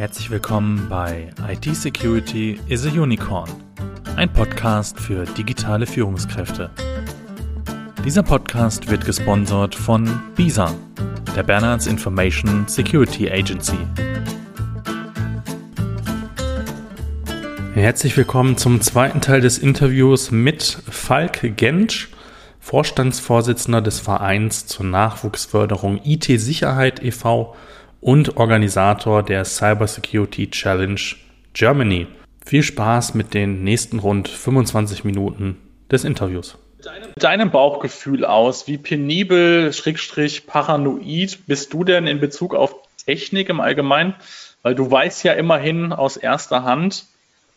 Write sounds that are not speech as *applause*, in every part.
Herzlich willkommen bei IT Security is a Unicorn, ein Podcast für digitale Führungskräfte. Dieser Podcast wird gesponsert von BISA, der Bernards Information Security Agency. Herzlich willkommen zum zweiten Teil des Interviews mit Falk Gentsch, Vorstandsvorsitzender des Vereins zur Nachwuchsförderung IT-Sicherheit e.V und Organisator der Cybersecurity Challenge Germany. Viel Spaß mit den nächsten rund 25 Minuten des Interviews. Mit deinem Bauchgefühl aus, wie penibel, schrägstrich, paranoid bist du denn in Bezug auf Technik im Allgemeinen? Weil du weißt ja immerhin aus erster Hand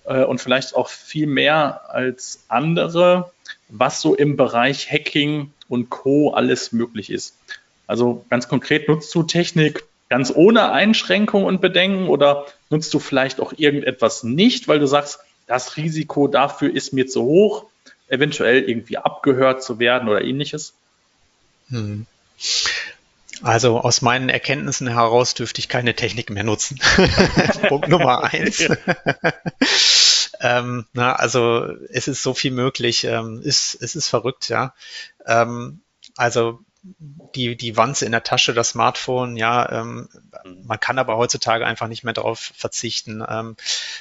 äh, und vielleicht auch viel mehr als andere, was so im Bereich Hacking und Co. alles möglich ist. Also ganz konkret, nutzt du Technik ganz ohne Einschränkung und Bedenken oder nutzt du vielleicht auch irgendetwas nicht, weil du sagst, das Risiko dafür ist mir zu hoch, eventuell irgendwie abgehört zu werden oder ähnliches? Hm. Also aus meinen Erkenntnissen heraus dürfte ich keine Technik mehr nutzen. *laughs* Punkt Nummer eins. *laughs* ähm, na, also es ist so viel möglich. Ähm, ist, es ist verrückt, ja. Ähm, also die, die Wanze in der Tasche, das Smartphone, ja, ähm, mhm. man kann aber heutzutage einfach nicht mehr darauf verzichten. Ähm,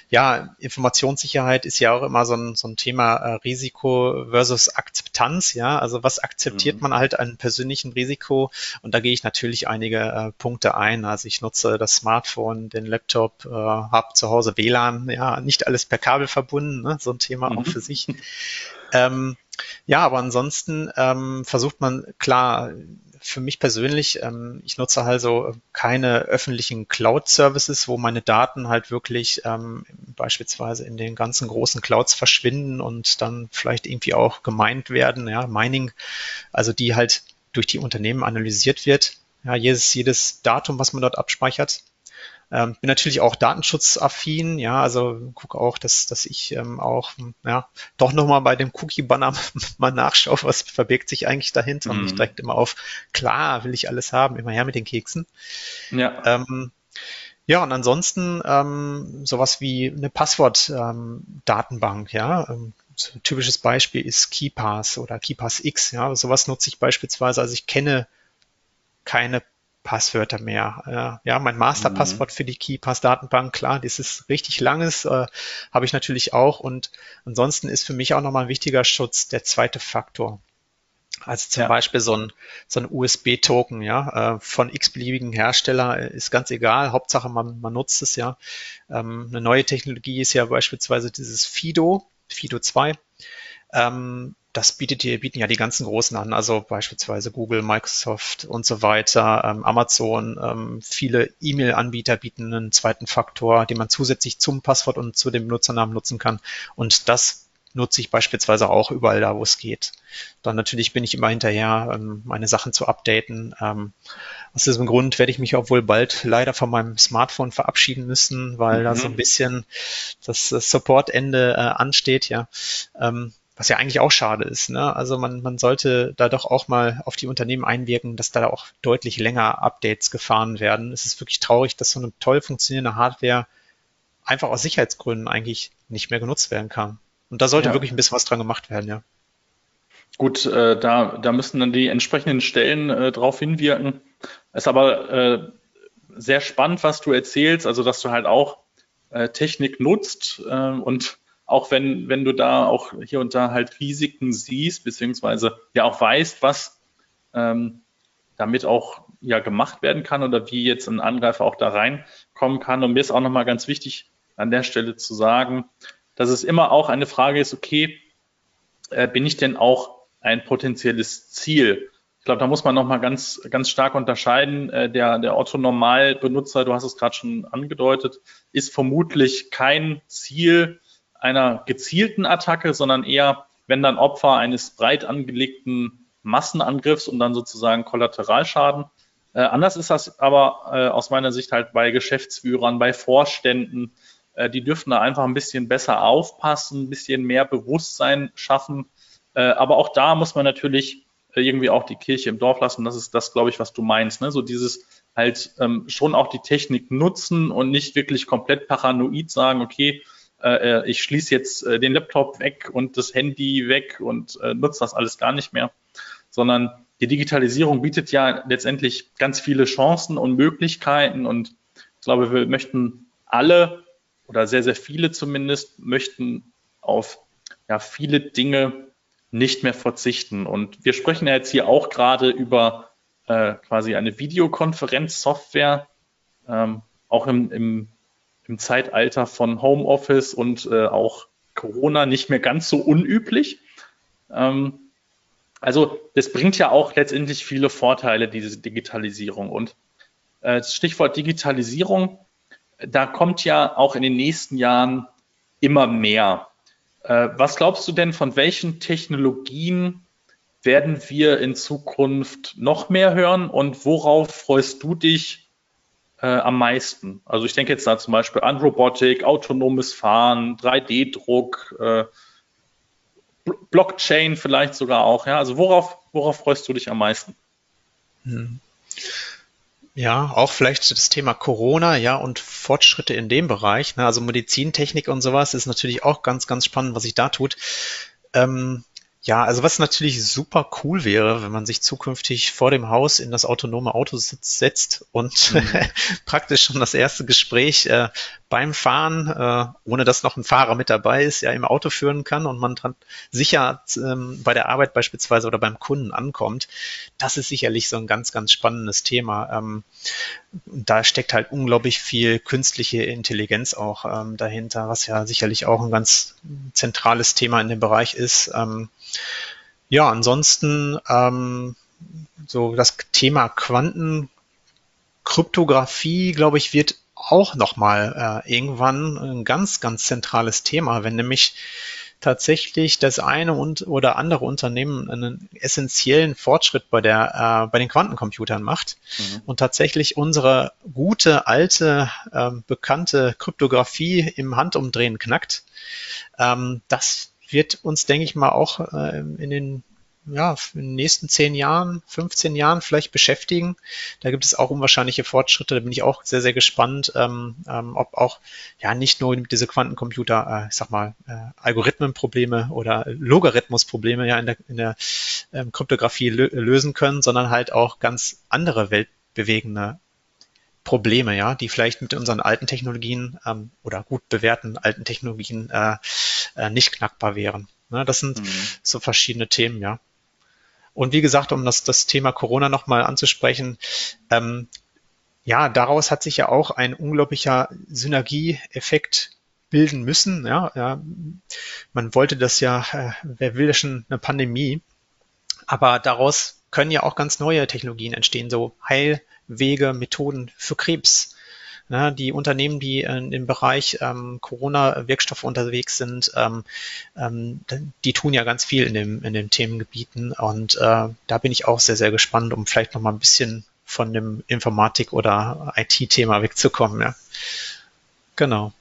ja, Informationssicherheit ist ja auch immer so ein, so ein Thema äh, Risiko versus Akzeptanz, ja, also was akzeptiert mhm. man halt an persönlichem Risiko und da gehe ich natürlich einige äh, Punkte ein. Also ich nutze das Smartphone, den Laptop, äh, habe zu Hause WLAN, ja, nicht alles per Kabel verbunden, ne? so ein Thema mhm. auch für sich. Ähm, ja, aber ansonsten ähm, versucht man klar, für mich persönlich, ähm, ich nutze also keine öffentlichen Cloud-Services, wo meine Daten halt wirklich ähm, beispielsweise in den ganzen großen Clouds verschwinden und dann vielleicht irgendwie auch gemeint werden, ja, Mining, also die halt durch die Unternehmen analysiert wird. Ja, jedes, jedes Datum, was man dort abspeichert, ähm, bin natürlich auch datenschutzaffin, ja, also gucke auch, dass, dass ich ähm, auch, ja, doch nochmal bei dem Cookie-Banner *laughs* mal nachschaue, was verbirgt sich eigentlich dahinter mhm. und nicht direkt immer auf, klar, will ich alles haben, immer her mit den Keksen. Ja. Ähm, ja, und ansonsten ähm, sowas wie eine Passwort-Datenbank, ähm, ja. Ähm, so ein typisches Beispiel ist KeyPass oder KeyPass X, ja. Sowas nutze ich beispielsweise, also ich kenne keine Passwörter mehr. ja, mein Masterpasswort mhm. für die KeyPass-Datenbank, klar, das ist richtig langes, äh, habe ich natürlich auch. Und ansonsten ist für mich auch nochmal ein wichtiger Schutz der zweite Faktor. Also zum ja. Beispiel so ein, so ein USB-Token, ja, äh, von x-beliebigen Hersteller äh, ist ganz egal. Hauptsache man, man nutzt es ja. Ähm, eine neue Technologie ist ja beispielsweise dieses Fido, Fido 2. Ähm, das bietet die, bieten ja die ganzen Großen an, also beispielsweise Google, Microsoft und so weiter, ähm, Amazon. Ähm, viele E-Mail-Anbieter bieten einen zweiten Faktor, den man zusätzlich zum Passwort und zu dem Benutzernamen nutzen kann. Und das nutze ich beispielsweise auch überall da, wo es geht. Dann natürlich bin ich immer hinterher, ähm, meine Sachen zu updaten. Ähm, aus diesem Grund werde ich mich auch wohl bald leider von meinem Smartphone verabschieden müssen, weil mhm. da so ein bisschen das Support-Ende äh, ansteht, ja. Was ja eigentlich auch schade ist. Ne? Also man, man sollte da doch auch mal auf die Unternehmen einwirken, dass da auch deutlich länger Updates gefahren werden. Es ist wirklich traurig, dass so eine toll funktionierende Hardware einfach aus Sicherheitsgründen eigentlich nicht mehr genutzt werden kann. Und da sollte ja. wirklich ein bisschen was dran gemacht werden, ja. Gut, äh, da, da müssen dann die entsprechenden Stellen äh, drauf hinwirken. Es ist aber äh, sehr spannend, was du erzählst, also dass du halt auch äh, Technik nutzt äh, und auch wenn, wenn du da auch hier und da halt Risiken siehst, beziehungsweise ja auch weißt, was ähm, damit auch ja gemacht werden kann oder wie jetzt ein Angreifer auch da reinkommen kann. Und mir ist auch nochmal ganz wichtig, an der Stelle zu sagen, dass es immer auch eine Frage ist, okay, äh, bin ich denn auch ein potenzielles Ziel? Ich glaube, da muss man nochmal ganz, ganz stark unterscheiden. Äh, der, der Otto-Normal-Benutzer, du hast es gerade schon angedeutet, ist vermutlich kein Ziel, einer gezielten Attacke, sondern eher, wenn dann Opfer eines breit angelegten Massenangriffs und dann sozusagen Kollateralschaden. Äh, anders ist das aber äh, aus meiner Sicht halt bei Geschäftsführern, bei Vorständen. Äh, die dürfen da einfach ein bisschen besser aufpassen, ein bisschen mehr Bewusstsein schaffen. Äh, aber auch da muss man natürlich äh, irgendwie auch die Kirche im Dorf lassen. Das ist das, glaube ich, was du meinst. Ne? So dieses halt ähm, schon auch die Technik nutzen und nicht wirklich komplett paranoid sagen, okay, äh, äh ich schließe jetzt äh, den Laptop weg und das Handy weg und äh, nutze das alles gar nicht mehr, sondern die Digitalisierung bietet ja letztendlich ganz viele Chancen und Möglichkeiten und ich glaube, wir möchten alle oder sehr, sehr viele zumindest möchten auf ja, viele Dinge nicht mehr verzichten. Und wir sprechen ja jetzt hier auch gerade über äh, quasi eine Videokonferenzsoftware, ähm, auch im, im, im, Zeitalter von Homeoffice und äh, auch Corona nicht mehr ganz so unüblich. Ähm, also das bringt ja auch letztendlich viele Vorteile, diese Digitalisierung. Und äh, Stichwort Digitalisierung, da kommt ja auch in den nächsten Jahren immer mehr. Äh, was glaubst du denn, von welchen Technologien werden wir in Zukunft noch mehr hören und worauf freust du dich äh, am meisten? Also ich denke jetzt da zum Beispiel an Robotik, autonomes Fahren, 3D-Druck, äh, Blockchain vielleicht sogar auch. Ja? Also worauf, worauf freust du dich am meisten? Hm. Ja, auch vielleicht das Thema Corona, ja, und Fortschritte in dem Bereich. Ne? Also Medizintechnik und sowas ist natürlich auch ganz, ganz spannend, was sich da tut. Ähm, ja, also was natürlich super cool wäre, wenn man sich zukünftig vor dem Haus in das autonome Auto setzt und mhm. *laughs* praktisch schon das erste Gespräch äh, beim Fahren, äh, ohne dass noch ein Fahrer mit dabei ist, ja im Auto führen kann und man dran sicher ähm, bei der Arbeit beispielsweise oder beim Kunden ankommt. Das ist sicherlich so ein ganz, ganz spannendes Thema. Ähm, da steckt halt unglaublich viel künstliche Intelligenz auch ähm, dahinter, was ja sicherlich auch ein ganz zentrales Thema in dem Bereich ist. Ähm, ja, ansonsten ähm, so das Thema Quantenkryptographie, glaube ich, wird auch nochmal äh, irgendwann ein ganz, ganz zentrales Thema, wenn nämlich tatsächlich das eine und oder andere Unternehmen einen essentiellen Fortschritt bei der äh, bei den Quantencomputern macht mhm. und tatsächlich unsere gute alte äh, bekannte Kryptographie im Handumdrehen knackt. Ähm, das wird uns, denke ich mal, auch äh, in den ja, in den nächsten zehn Jahren, 15 Jahren vielleicht beschäftigen. Da gibt es auch unwahrscheinliche Fortschritte. Da bin ich auch sehr, sehr gespannt, ähm, ähm, ob auch ja nicht nur diese Quantencomputer, äh, ich sag mal, äh, Algorithmenprobleme oder Logarithmusprobleme ja in der, in der ähm, Kryptographie lö lösen können, sondern halt auch ganz andere weltbewegende Probleme, ja, die vielleicht mit unseren alten Technologien ähm, oder gut bewährten alten Technologien äh, äh, nicht knackbar wären. Ne, das sind mhm. so verschiedene Themen, ja. Und wie gesagt, um das, das Thema Corona nochmal anzusprechen, ähm, ja, daraus hat sich ja auch ein unglaublicher Synergieeffekt bilden müssen. Ja, ja. Man wollte das ja, äh, wer will schon eine Pandemie, aber daraus können ja auch ganz neue Technologien entstehen, so Heilwege, Methoden für Krebs, ja, die Unternehmen, die äh, im Bereich ähm, Corona-Wirkstoffe unterwegs sind, ähm, ähm, die tun ja ganz viel in, dem, in den Themengebieten. Und äh, da bin ich auch sehr, sehr gespannt, um vielleicht noch mal ein bisschen von dem Informatik- oder IT-Thema wegzukommen. Ja. Genau.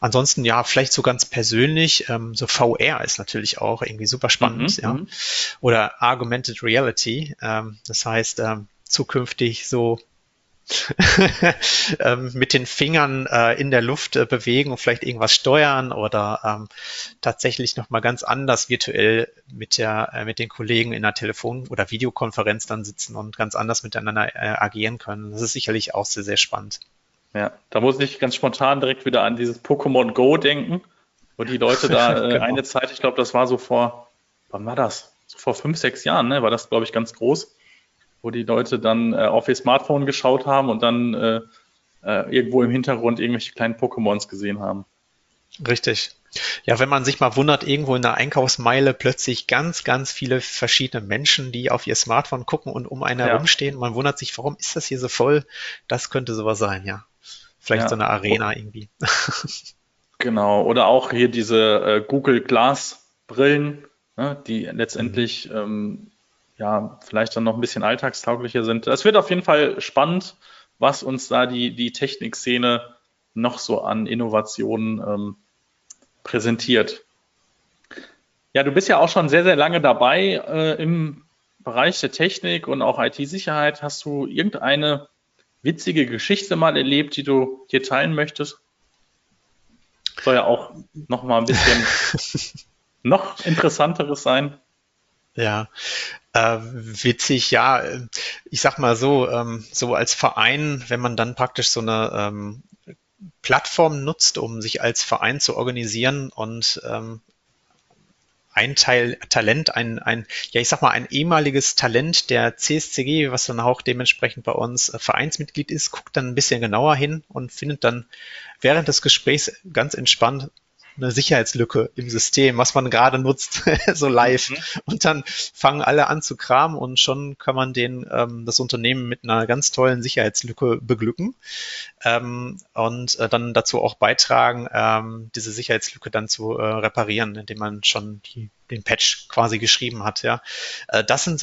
Ansonsten ja, vielleicht so ganz persönlich, ähm, so VR ist natürlich auch irgendwie super spannend, mhm, ja. Mhm. Oder Augmented Reality, ähm, das heißt ähm, zukünftig so *laughs* ähm, mit den Fingern äh, in der Luft äh, bewegen und vielleicht irgendwas steuern oder ähm, tatsächlich nochmal ganz anders virtuell mit der äh, mit den Kollegen in einer Telefon- oder Videokonferenz dann sitzen und ganz anders miteinander äh, agieren können. Das ist sicherlich auch sehr, sehr spannend. Ja, da muss ich ganz spontan direkt wieder an dieses Pokémon Go denken, wo die Leute da *laughs* äh, genau. eine Zeit, ich glaube, das war so vor, wann war das? So vor fünf, sechs Jahren, ne? War das, glaube ich, ganz groß wo die Leute dann äh, auf ihr Smartphone geschaut haben und dann äh, äh, irgendwo im Hintergrund irgendwelche kleinen Pokémons gesehen haben. Richtig. Ja, wenn man sich mal wundert, irgendwo in der Einkaufsmeile plötzlich ganz, ganz viele verschiedene Menschen, die auf ihr Smartphone gucken und um einen ja. herumstehen. Man wundert sich, warum ist das hier so voll? Das könnte sowas sein, ja. Vielleicht ja. so eine Arena irgendwie. *laughs* *laughs* Genau. Oder auch hier diese äh, Google Glass Brillen, ne, die letztendlich mhm. ähm, ja, vielleicht dann noch ein bisschen alltagstauglicher sind. Es wird auf jeden Fall spannend, was uns da die, die Technikszene noch so an Innovationen ähm, präsentiert. Ja, du bist ja auch schon sehr, sehr lange dabei äh, im Bereich der Technik und auch IT-Sicherheit. Hast du irgendeine witzige Geschichte mal erlebt, die du hier teilen möchtest? Soll ja auch noch mal ein bisschen *laughs* noch interessanteres sein. Ja, äh, witzig, ja. Ich sag mal so, ähm, so als Verein, wenn man dann praktisch so eine ähm, Plattform nutzt, um sich als Verein zu organisieren und ähm, ein Teil Talent, ein, ein, ja, ich sag mal, ein ehemaliges Talent der CSCG, was dann auch dementsprechend bei uns äh, Vereinsmitglied ist, guckt dann ein bisschen genauer hin und findet dann während des Gesprächs ganz entspannt eine Sicherheitslücke im System, was man gerade nutzt, *laughs* so live. Mhm. Und dann fangen alle an zu kramen und schon kann man den, ähm, das Unternehmen mit einer ganz tollen Sicherheitslücke beglücken ähm, und äh, dann dazu auch beitragen, ähm, diese Sicherheitslücke dann zu äh, reparieren, indem man schon die den Patch quasi geschrieben hat, ja. Äh, das sind,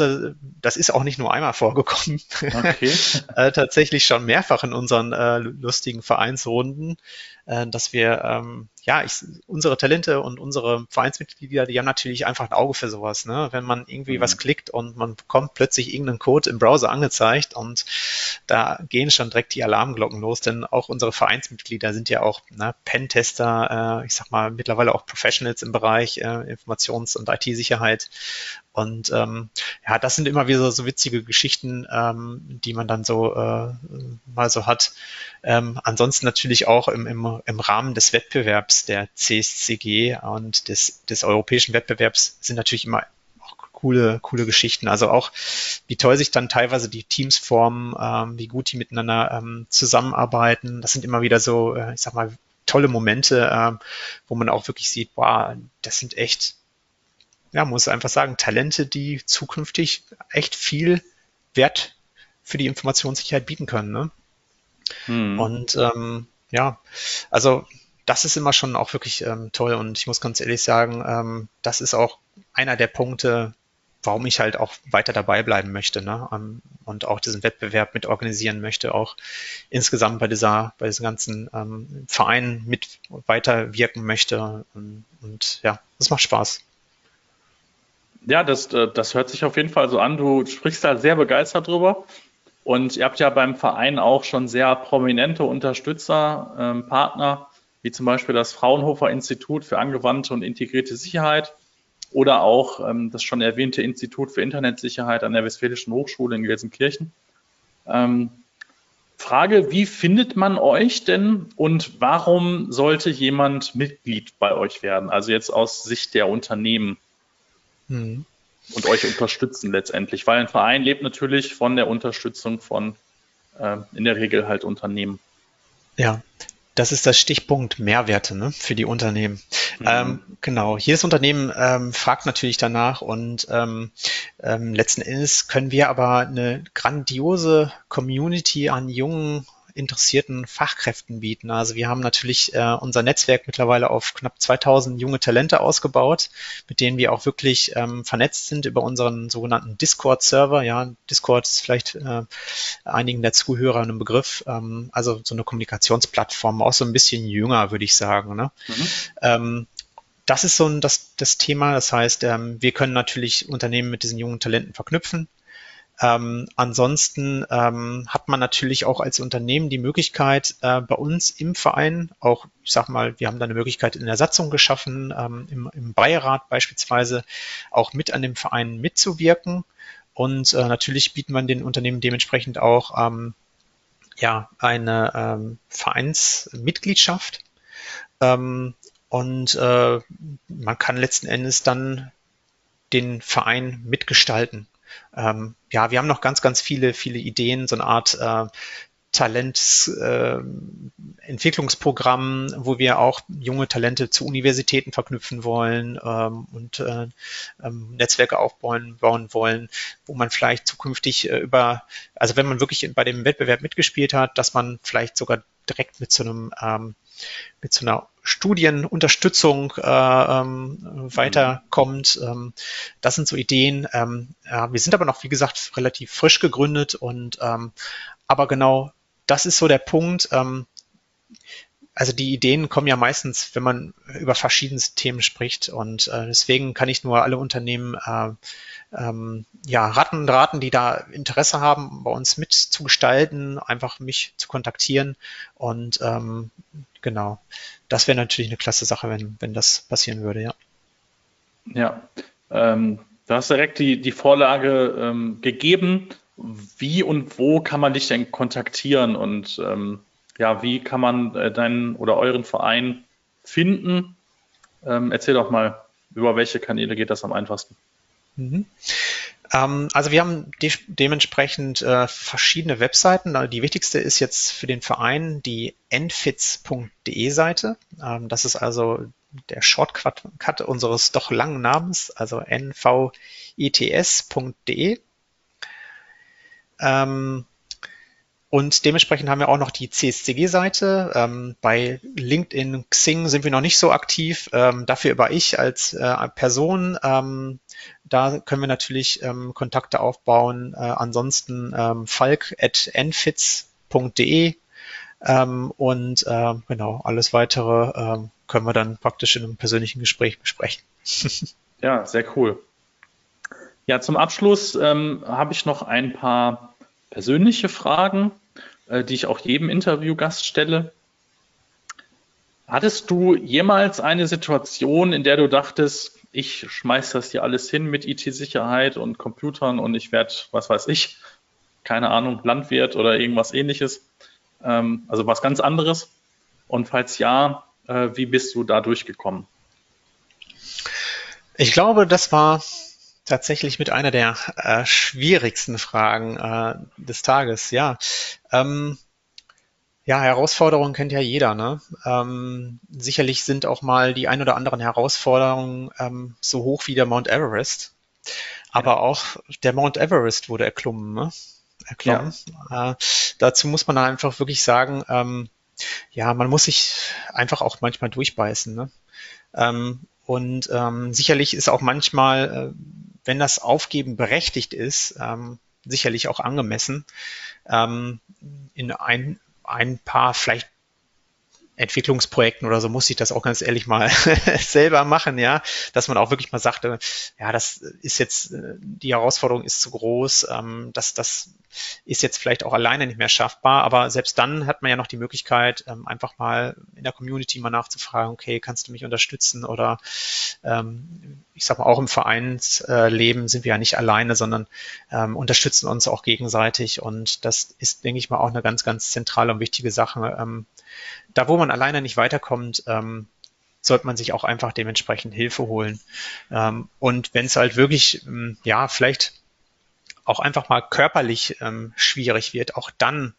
das ist auch nicht nur einmal vorgekommen. Okay. *laughs* Äh, tatsächlich schon mehrfach in unseren äh, lustigen Vereinsrunden, dass wir ähm, ja, ich, unsere Talente und unsere Vereinsmitglieder, die haben natürlich einfach ein Auge für sowas. Ne? Wenn man irgendwie mhm. was klickt und man bekommt plötzlich irgendeinen Code im Browser angezeigt und da gehen schon direkt die Alarmglocken los, denn auch unsere Vereinsmitglieder sind ja auch ne, Pentester, äh, ich sag mal mittlerweile auch Professionals im Bereich äh, Informations- und IT-Sicherheit und ähm, ja, das sind immer wieder so witzige Geschichten, ähm, die man dann so äh, mal so hat. Ähm, ansonsten natürlich auch im, im, im Rahmen des Wettbewerbs der CSCG und des, des europäischen Wettbewerbs sind natürlich immer coole, coole Geschichten. Also auch, wie toll sich dann teilweise die Teams formen, ähm, wie gut die miteinander ähm, zusammenarbeiten. Das sind immer wieder so, äh, ich sag mal, tolle Momente, äh, wo man auch wirklich sieht, wow, das sind echt ja, muss einfach sagen, Talente, die zukünftig echt viel Wert für die Informationssicherheit bieten können. Ne? Hm. Und ähm, ja, also das ist immer schon auch wirklich ähm, toll und ich muss ganz ehrlich sagen, ähm, das ist auch einer der Punkte, warum ich halt auch weiter dabei bleiben möchte ne? Um, und auch diesen Wettbewerb mit organisieren möchte, auch insgesamt bei dieser, bei diesem ganzen ähm, Verein mit weiterwirken möchte und, und ja, das macht Spaß. Ja, das, äh, das hört sich auf jeden Fall so an. Du sprichst da sehr begeistert drüber. Und ihr habt ja beim Verein auch schon sehr prominente Unterstützer, ähm, Partner, wie zum Beispiel das Fraunhofer Institut für angewandte und integrierte Sicherheit oder auch ähm, das schon erwähnte Institut für Internetsicherheit an der Westfälischen Hochschule in Gelsenkirchen. Ähm, Frage, wie findet man euch denn und warum sollte jemand Mitglied bei euch werden? Also jetzt aus Sicht der Unternehmen. Mhm. Und euch unterstützen letztendlich, weil ein Verein lebt natürlich von der Unterstützung von äh, in der Regel halt Unternehmen. Ja, das ist das Stichpunkt Mehrwerte ne, für die Unternehmen. Mhm. Ähm, genau, jedes Unternehmen ähm, fragt natürlich danach und ähm, ähm letzten Endes können wir aber eine grandiose Community an jungen interessierten Fachkräften bieten. Also wir haben natürlich äh, unser Netzwerk mittlerweile auf knapp 2000 junge Talente ausgebaut, mit denen wir auch wirklich ähm, vernetzt sind über unseren sogenannten Discord-Server. Ja, Discord ist vielleicht äh, einigen der Zuhörer ein Begriff. Ähm, also so eine Kommunikationsplattform, auch so ein bisschen jünger, würde ich sagen. Ne? Mhm. Ähm, das ist so ein, das, das Thema. Das heißt, ähm, wir können natürlich Unternehmen mit diesen jungen Talenten verknüpfen. Ähm, ansonsten ähm, hat man natürlich auch als Unternehmen die Möglichkeit, äh, bei uns im Verein auch, ich sag mal, wir haben da eine Möglichkeit in der Satzung geschaffen, ähm, im, im Beirat beispielsweise auch mit an dem Verein mitzuwirken. Und äh, natürlich bieten wir den Unternehmen dementsprechend auch ähm, ja, eine ähm, Vereinsmitgliedschaft. Ähm, und äh, man kann letzten Endes dann den Verein mitgestalten. Ähm, ja, wir haben noch ganz, ganz viele, viele Ideen, so eine Art äh, Talententwicklungsprogramm, äh, wo wir auch junge Talente zu Universitäten verknüpfen wollen ähm, und äh, ähm, Netzwerke aufbauen bauen wollen, wo man vielleicht zukünftig äh, über, also wenn man wirklich bei dem Wettbewerb mitgespielt hat, dass man vielleicht sogar direkt mit so einem ähm, mit so einer Studienunterstützung äh, ähm, weiterkommt. Ähm, das sind so Ideen. Ähm, ja, wir sind aber noch, wie gesagt, relativ frisch gegründet und ähm, aber genau das ist so der Punkt. Ähm, also die Ideen kommen ja meistens, wenn man über verschiedenste Themen spricht. Und äh, deswegen kann ich nur alle Unternehmen äh, ähm, ja, raten raten, die da Interesse haben, bei uns mitzugestalten, einfach mich zu kontaktieren. Und ähm, genau, das wäre natürlich eine klasse Sache, wenn, wenn das passieren würde, ja. Ja, ähm, du hast direkt die, die Vorlage ähm, gegeben. Wie und wo kann man dich denn kontaktieren und ähm, ja, wie kann man äh, deinen oder euren Verein finden? Ähm, erzähl doch mal, über welche Kanäle geht das am einfachsten? Mhm. Ähm, also wir haben de dementsprechend äh, verschiedene Webseiten. Also die wichtigste ist jetzt für den Verein die enfits.de Seite. Ähm, das ist also der Shortcut unseres doch langen Namens, also nvits.de. Ähm, und dementsprechend haben wir auch noch die CSCG-Seite. Ähm, bei LinkedIn, Xing sind wir noch nicht so aktiv. Ähm, dafür aber ich als äh, Person. Ähm, da können wir natürlich ähm, Kontakte aufbauen. Äh, ansonsten ähm, falk.nfits.de ähm, und äh, genau alles weitere können wir dann praktisch in einem persönlichen Gespräch besprechen. *laughs* ja, sehr cool. Ja, zum Abschluss habe ich noch ein paar persönliche Fragen äh, die ich auch jedem Interviewgast stelle. Hattest du jemals eine Situation, in der du dachtest, ich schmeiß das hier alles hin mit IT-Sicherheit und Computern und ich werde, was weiß ich, keine Ahnung, Landwirt oder irgendwas ähnliches, ähm, also was ganz anderes? Und falls ja, äh, wie bist du da durchgekommen? Ich glaube, das war tatsächlich mit einer der äh, schwierigsten Fragen äh, des Tages. Ja, ähm, ja, Herausforderungen kennt ja jeder. Ne? Ähm, sicherlich sind auch mal die ein oder anderen Herausforderungen ähm, so hoch wie der Mount Everest. Aber ja. auch der Mount Everest wurde erklommen. Ne? erklommen. Ja. Äh, dazu muss man einfach wirklich sagen, ähm, ja, man muss sich einfach auch manchmal durchbeißen. Ne? Ähm, und ähm, sicherlich ist auch manchmal, äh, wenn das Aufgeben berechtigt ist, ähm, sicherlich auch angemessen, ähm, in ein, ein paar vielleicht Entwicklungsprojekten oder so muss ich das auch ganz ehrlich mal *laughs* selber machen, ja, dass man auch wirklich mal sagt, ja, das ist jetzt, äh, die Herausforderung ist zu groß, ähm, das, das ist jetzt vielleicht auch alleine nicht mehr schaffbar, aber selbst dann hat man ja noch die Möglichkeit, ähm, einfach mal in der Community mal nachzufragen, okay, kannst du mich unterstützen? Oder ähm, ich sag mal, auch im Vereinsleben sind wir ja nicht alleine, sondern ähm, unterstützen uns auch gegenseitig. Und das ist, denke ich mal, auch eine ganz, ganz zentrale und wichtige Sache. Ähm, da, wo man alleine nicht weiterkommt, ähm, sollte man sich auch einfach dementsprechend Hilfe holen. Ähm, und wenn es halt wirklich, ähm, ja, vielleicht auch einfach mal körperlich ähm, schwierig wird, auch dann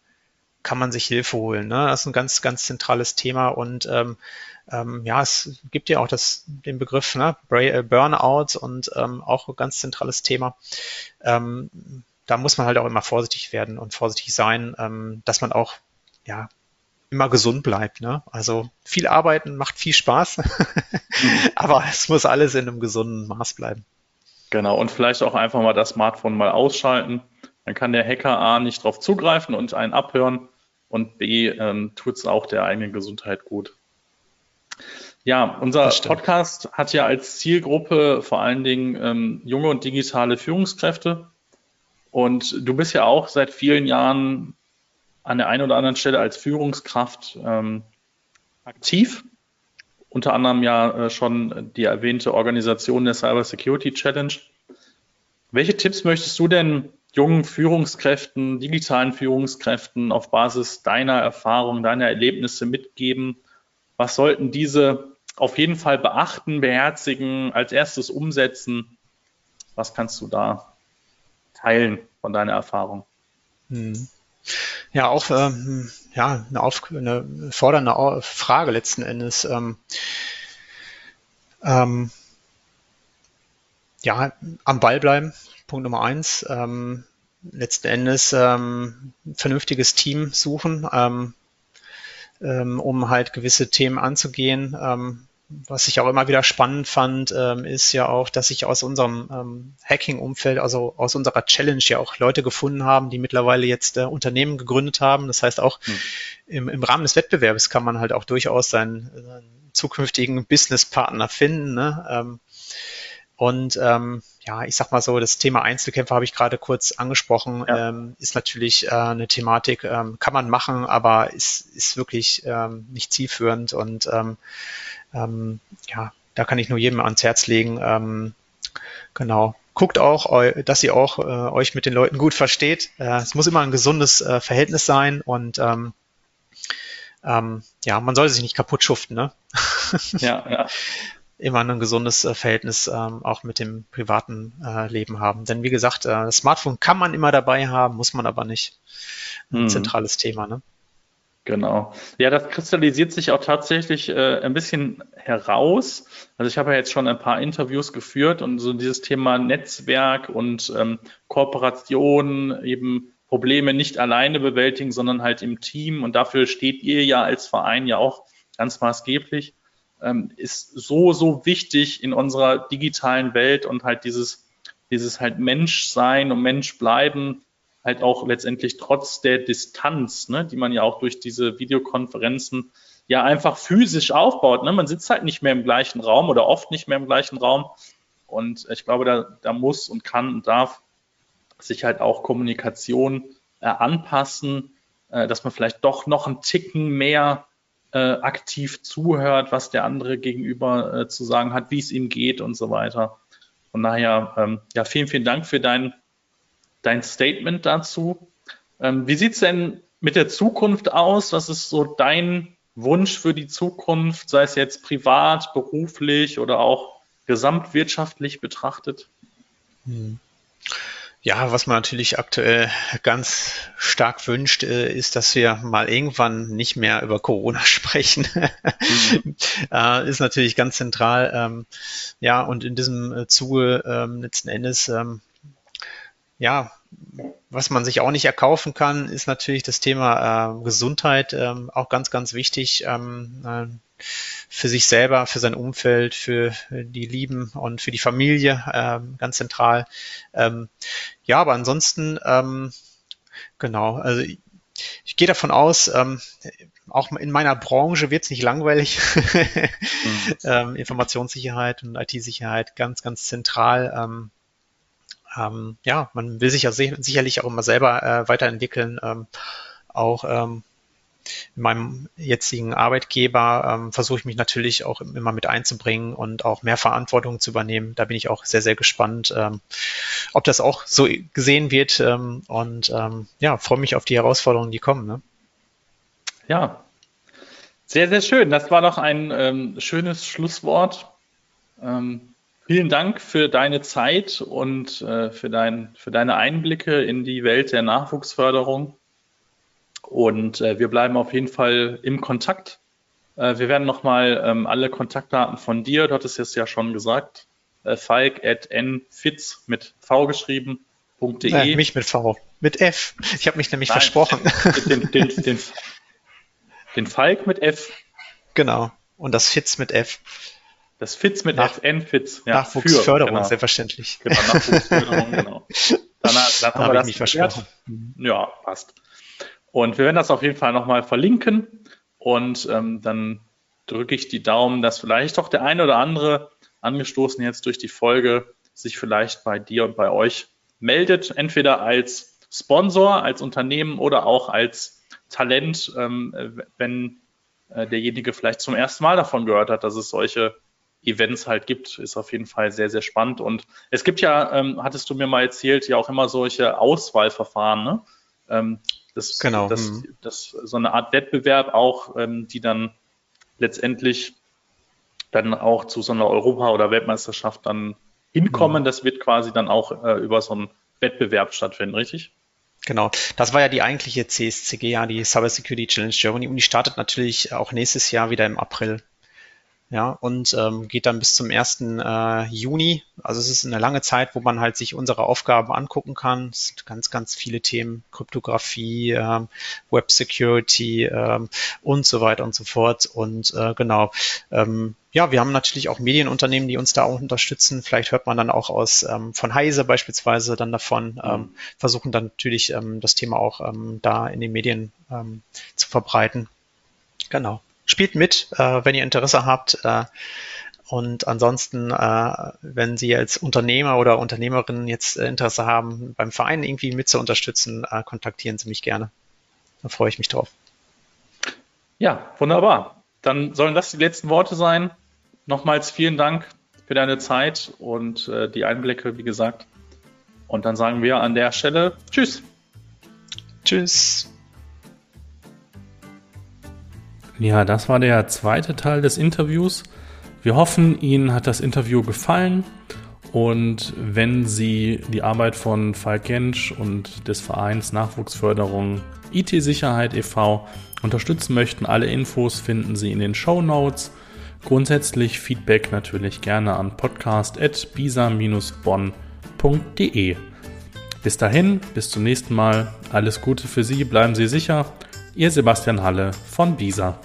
kann man sich Hilfe holen. Ne? Das ist ein ganz, ganz zentrales Thema und ähm, ähm, ja, es gibt ja auch das, den Begriff ne? Äh, Burnout und ähm, auch ein ganz zentrales Thema. Ähm, da muss man halt auch immer vorsichtig werden und vorsichtig sein, ähm, dass man auch ja immer gesund bleibt. Ne? Also viel arbeiten macht viel Spaß, *laughs* aber es muss alles in einem gesunden Maß bleiben. Genau, und vielleicht auch einfach mal das Smartphone mal ausschalten. Dann kann der Hacker A nicht drauf zugreifen und einen abhören und B ähm, tut es auch der eigenen Gesundheit gut. Ja, unser Podcast hat ja als Zielgruppe vor allen Dingen ähm, junge und digitale Führungskräfte. Und du bist ja auch seit vielen Jahren an der einen oder anderen Stelle als Führungskraft ähm, aktiv unter anderem ja äh, schon die erwähnte Organisation der Cyber Security Challenge. Welche Tipps möchtest du denn jungen Führungskräften, digitalen Führungskräften auf Basis deiner Erfahrung, deiner Erlebnisse mitgeben? Was sollten diese auf jeden Fall beachten, beherzigen, als erstes umsetzen? Was kannst du da teilen von deiner Erfahrung? Hm. Ja, auch ähm, ja, eine, auf, eine fordernde Frage letzten Endes. Ähm, ähm, ja, am Ball bleiben, Punkt Nummer eins. Ähm, letzten Endes ähm, ein vernünftiges Team suchen, ähm, ähm, um halt gewisse Themen anzugehen. Was ich auch immer wieder spannend fand, ähm, ist ja auch, dass sich aus unserem ähm, Hacking-Umfeld, also aus unserer Challenge ja auch Leute gefunden haben, die mittlerweile jetzt äh, Unternehmen gegründet haben. Das heißt auch hm. im, im Rahmen des Wettbewerbs kann man halt auch durchaus seinen, seinen zukünftigen Businesspartner finden. Ne? Ähm, und ähm, ja, ich sag mal so, das Thema Einzelkämpfer habe ich gerade kurz angesprochen, ja. ähm, ist natürlich äh, eine Thematik, ähm, kann man machen, aber ist, ist wirklich ähm, nicht zielführend und ähm, ähm, ja, da kann ich nur jedem ans Herz legen. Ähm, genau. Guckt auch, dass ihr auch äh, euch mit den Leuten gut versteht. Äh, es muss immer ein gesundes äh, Verhältnis sein und ähm, ähm, ja, man soll sich nicht kaputt schuften, ne? *laughs* Ja, ja. *laughs* immer ein gesundes äh, Verhältnis ähm, auch mit dem privaten äh, Leben haben. Denn wie gesagt, äh, das Smartphone kann man immer dabei haben, muss man aber nicht. Ein hm. zentrales Thema, ne? Genau. Ja, das kristallisiert sich auch tatsächlich äh, ein bisschen heraus. Also ich habe ja jetzt schon ein paar Interviews geführt und so dieses Thema Netzwerk und ähm, Kooperation, eben Probleme nicht alleine bewältigen, sondern halt im Team. Und dafür steht ihr ja als Verein ja auch ganz maßgeblich, ähm, ist so, so wichtig in unserer digitalen Welt und halt dieses, dieses halt Menschsein und Mensch bleiben halt auch letztendlich trotz der Distanz, ne, die man ja auch durch diese Videokonferenzen ja einfach physisch aufbaut. Ne? Man sitzt halt nicht mehr im gleichen Raum oder oft nicht mehr im gleichen Raum. Und ich glaube, da, da muss und kann und darf sich halt auch Kommunikation äh, anpassen, äh, dass man vielleicht doch noch einen Ticken mehr äh, aktiv zuhört, was der andere gegenüber äh, zu sagen hat, wie es ihm geht und so weiter. Von daher, ähm, ja, vielen, vielen Dank für dein dein Statement dazu. Ähm, wie sieht's denn mit der Zukunft aus? Was ist so dein Wunsch für die Zukunft, sei es jetzt privat, beruflich oder auch gesamtwirtschaftlich betrachtet? Hm. Ja, was man natürlich aktuell ganz stark wünscht, äh, ist, dass wir mal irgendwann nicht mehr über Corona *laughs* sprechen. Mhm. Äh, ist natürlich ganz zentral. Ähm, ja, und in diesem äh, Zuge ähm, letzten Endes ähm, ja, was man sich auch nicht erkaufen kann, ist natürlich das Thema äh, Gesundheit, ähm, auch ganz, ganz wichtig ähm, äh, für sich selber, für sein Umfeld, für die Lieben und für die Familie, äh, ganz zentral. Ähm, ja, aber ansonsten, ähm, genau, also ich, ich gehe davon aus, ähm, auch in meiner Branche wird es nicht langweilig. mhm. *laughs* ähm, Informationssicherheit und IT-Sicherheit ganz, ganz zentral. Ähm, ja, man will sich ja sicherlich auch immer selber äh, weiterentwickeln. Ähm, auch ähm, in meinem jetzigen Arbeitgeber ähm, versuche ich mich natürlich auch immer mit einzubringen und auch mehr Verantwortung zu übernehmen. Da bin ich auch sehr, sehr gespannt, ähm, ob das auch so gesehen wird ähm, und ähm, ja, freue mich auf die Herausforderungen, die kommen. Ne? Ja, sehr, sehr schön. Das war doch ein ähm, schönes Schlusswort. Ähm, Vielen Dank für deine Zeit und äh, für, dein, für deine Einblicke in die Welt der Nachwuchsförderung. Und äh, wir bleiben auf jeden Fall im Kontakt. Äh, wir werden nochmal ähm, alle Kontaktdaten von dir, du hattest es ja schon gesagt, äh, falk at nfitz mit V geschrieben. .de. mich mit V, mit F. Ich habe mich nämlich Nein, versprochen. Den, den, den, den Falk mit F. Genau. Und das Fitz mit F. Das Fitz mit Nach, FN Fitz. Ja, Nachwuchsförderung, genau. selbstverständlich. Genau, Nachwuchsförderung, *laughs* genau. Dann, dann haben wir das mich versprochen. Ja, passt. Und wir werden das auf jeden Fall nochmal verlinken. Und ähm, dann drücke ich die Daumen, dass vielleicht auch der eine oder andere, angestoßen jetzt durch die Folge, sich vielleicht bei dir und bei euch meldet. Entweder als Sponsor, als Unternehmen oder auch als Talent, ähm, wenn äh, derjenige vielleicht zum ersten Mal davon gehört hat, dass es solche Events halt gibt, ist auf jeden Fall sehr, sehr spannend. Und es gibt ja, ähm, hattest du mir mal erzählt, ja auch immer solche Auswahlverfahren, ne? Ähm, das, genau. Das, mhm. das, so eine Art Wettbewerb auch, ähm, die dann letztendlich dann auch zu so einer Europa- oder Weltmeisterschaft dann hinkommen. Mhm. Das wird quasi dann auch äh, über so einen Wettbewerb stattfinden, richtig? Genau, das war ja die eigentliche CSCG, ja, die Cyber Security Challenge Germany und die startet natürlich auch nächstes Jahr wieder im April. Ja, und ähm, geht dann bis zum 1. Äh, Juni. Also es ist eine lange Zeit, wo man halt sich unsere Aufgaben angucken kann. Es sind ganz, ganz viele Themen, Kryptographie, ähm, Web Security ähm, und so weiter und so fort. Und äh, genau, ähm, ja, wir haben natürlich auch Medienunternehmen, die uns da auch unterstützen. Vielleicht hört man dann auch aus ähm, von Heise beispielsweise dann davon, ähm, mhm. versuchen dann natürlich ähm, das Thema auch ähm, da in den Medien ähm, zu verbreiten. Genau spielt mit, äh, wenn ihr Interesse habt. Äh, und ansonsten, äh, wenn Sie als Unternehmer oder Unternehmerin jetzt äh, Interesse haben, beim Verein irgendwie mit zu unterstützen, äh, kontaktieren Sie mich gerne. Da freue ich mich drauf. Ja, wunderbar. Dann sollen das die letzten Worte sein. Nochmals vielen Dank für deine Zeit und äh, die Einblicke, wie gesagt. Und dann sagen wir an der Stelle Tschüss. Tschüss. Ja, das war der zweite Teil des Interviews. Wir hoffen, Ihnen hat das Interview gefallen. Und wenn Sie die Arbeit von Falk Gensch und des Vereins Nachwuchsförderung IT-Sicherheit e.V. unterstützen möchten, alle Infos finden Sie in den Show Notes. Grundsätzlich Feedback natürlich gerne an podcast.bisa-bonn.de. Bis dahin, bis zum nächsten Mal. Alles Gute für Sie, bleiben Sie sicher. Ihr Sebastian Halle von BISA.